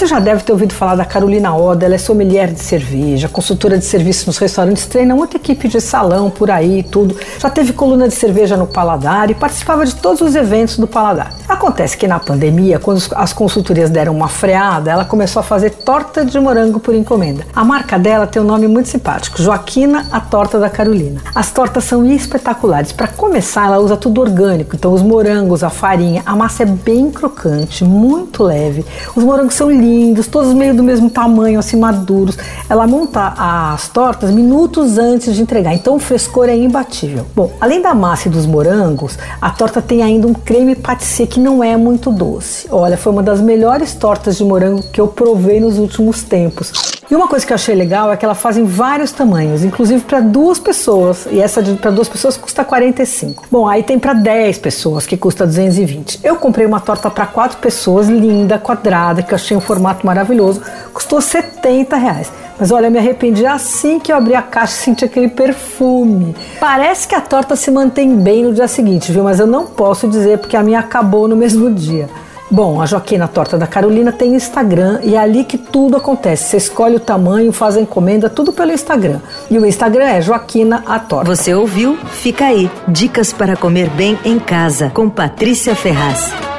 Você já deve ter ouvido falar da Carolina Oda, ela é sommelier de cerveja, consultora de serviços nos restaurantes, treina muita equipe de salão por aí e tudo. Já teve coluna de cerveja no Paladar e participava de todos os eventos do Paladar. Acontece que na pandemia, quando as consultorias deram uma freada, ela começou a fazer torta de morango por encomenda. A marca dela tem um nome muito simpático, Joaquina, a torta da Carolina. As tortas são espetaculares. Para começar, ela usa tudo orgânico, então os morangos, a farinha, a massa é bem crocante, muito leve. Os morangos são lindos, todos meio do mesmo tamanho, assim maduros. Ela monta as tortas minutos antes de entregar, então o frescor é imbatível. Bom, além da massa e dos morangos, a torta tem ainda um creme pâtisserie que não é muito doce. Olha, foi uma das melhores tortas de morango que eu provei nos últimos tempos. E uma coisa que eu achei legal é que ela faz em vários tamanhos, inclusive para duas pessoas. E essa para duas pessoas custa 45. Bom, aí tem para 10 pessoas que custa 220. Eu comprei uma torta para quatro pessoas, linda, quadrada, que eu achei um formato maravilhoso. Custou 70 reais. Mas olha, me arrependi assim que eu abri a caixa e senti aquele perfume. Parece que a torta se mantém bem no dia seguinte, viu? Mas eu não posso dizer porque a minha acabou no mesmo dia. Bom, a Joaquina Torta da Carolina tem Instagram e é ali que tudo acontece. Você escolhe o tamanho, faz a encomenda, tudo pelo Instagram. E o Instagram é Joaquina a Torta. Você ouviu? Fica aí. Dicas para comer bem em casa com Patrícia Ferraz.